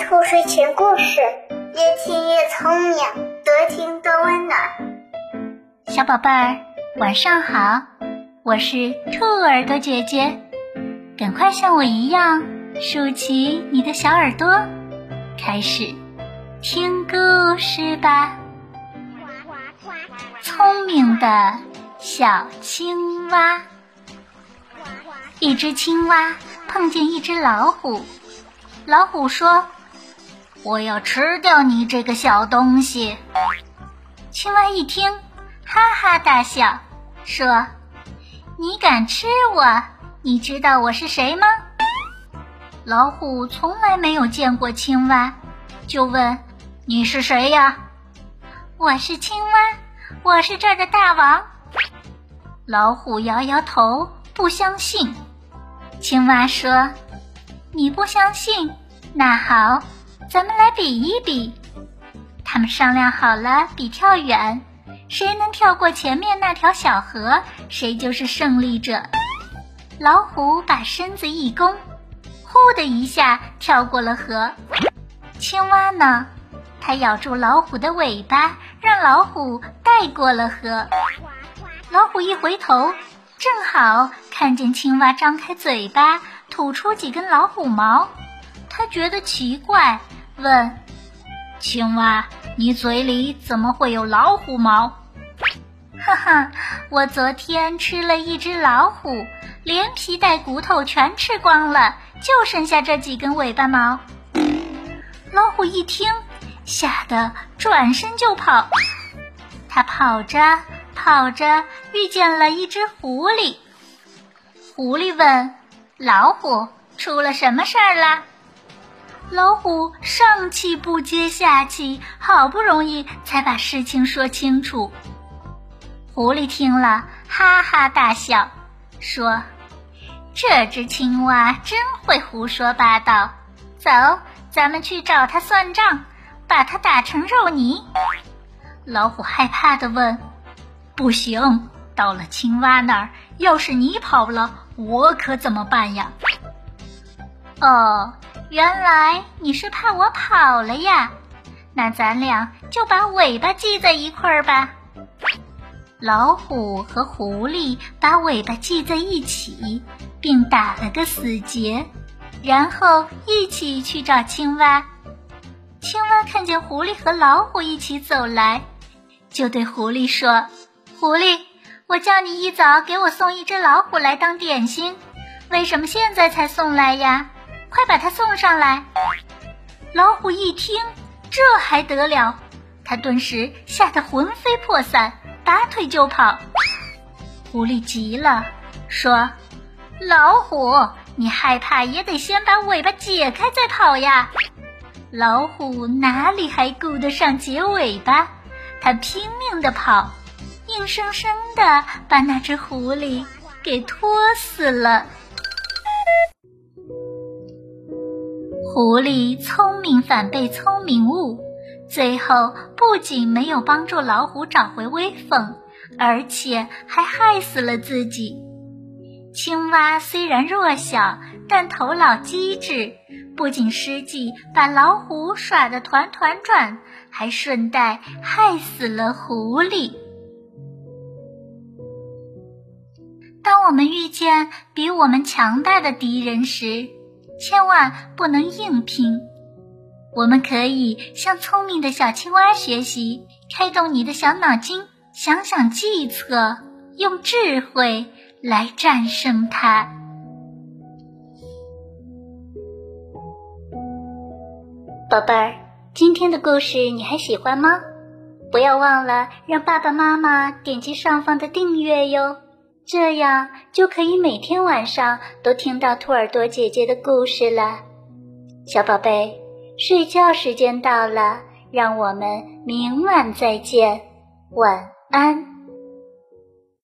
兔睡前故事，越听越聪明，多听多温暖。小宝贝儿，晚上好，我是兔耳朵姐姐，赶快像我一样竖起你的小耳朵，开始听故事吧。聪明的小青蛙，一只青蛙碰见一只老虎。老虎说：“我要吃掉你这个小东西。”青蛙一听，哈哈大笑，说：“你敢吃我？你知道我是谁吗？”老虎从来没有见过青蛙，就问：“你是谁呀？”“我是青蛙，我是这儿的大王。”老虎摇摇头，不相信。青蛙说：“你不相信？”那好，咱们来比一比。他们商量好了，比跳远，谁能跳过前面那条小河，谁就是胜利者。老虎把身子一弓，呼的一下跳过了河。青蛙呢？它咬住老虎的尾巴，让老虎带过了河。老虎一回头，正好看见青蛙张开嘴巴，吐出几根老虎毛。他觉得奇怪，问：“青蛙，你嘴里怎么会有老虎毛？”“哈哈，我昨天吃了一只老虎，连皮带骨头全吃光了，就剩下这几根尾巴毛。”老虎一听，吓得转身就跑。他跑着跑着，遇见了一只狐狸。狐狸问：“老虎，出了什么事儿了？”老虎上气不接下气，好不容易才把事情说清楚。狐狸听了，哈哈大笑，说：“这只青蛙真会胡说八道。走，咱们去找他算账，把他打成肉泥。”老虎害怕的问：“不行，到了青蛙那儿，要是你跑了，我可怎么办呀？”哦。原来你是怕我跑了呀？那咱俩就把尾巴系在一块儿吧。老虎和狐狸把尾巴系在一起，并打了个死结，然后一起去找青蛙。青蛙看见狐狸和老虎一起走来，就对狐狸说：“狐狸，我叫你一早给我送一只老虎来当点心，为什么现在才送来呀？”快把它送上来！老虎一听，这还得了？他顿时吓得魂飞魄散，拔腿就跑。狐狸急了，说：“老虎，你害怕也得先把尾巴解开再跑呀！”老虎哪里还顾得上解尾巴？他拼命的跑，硬生生的把那只狐狸给拖死了。狐狸聪明反被聪明误，最后不仅没有帮助老虎找回威风，而且还害死了自己。青蛙虽然弱小，但头脑机智，不仅失计把老虎耍得团团转，还顺带害死了狐狸。当我们遇见比我们强大的敌人时，千万不能硬拼，我们可以向聪明的小青蛙学习，开动你的小脑筋，想想计策，用智慧来战胜它。宝贝儿，今天的故事你还喜欢吗？不要忘了让爸爸妈妈点击上方的订阅哟。这样就可以每天晚上都听到兔耳朵姐姐的故事了，小宝贝，睡觉时间到了，让我们明晚再见，晚安。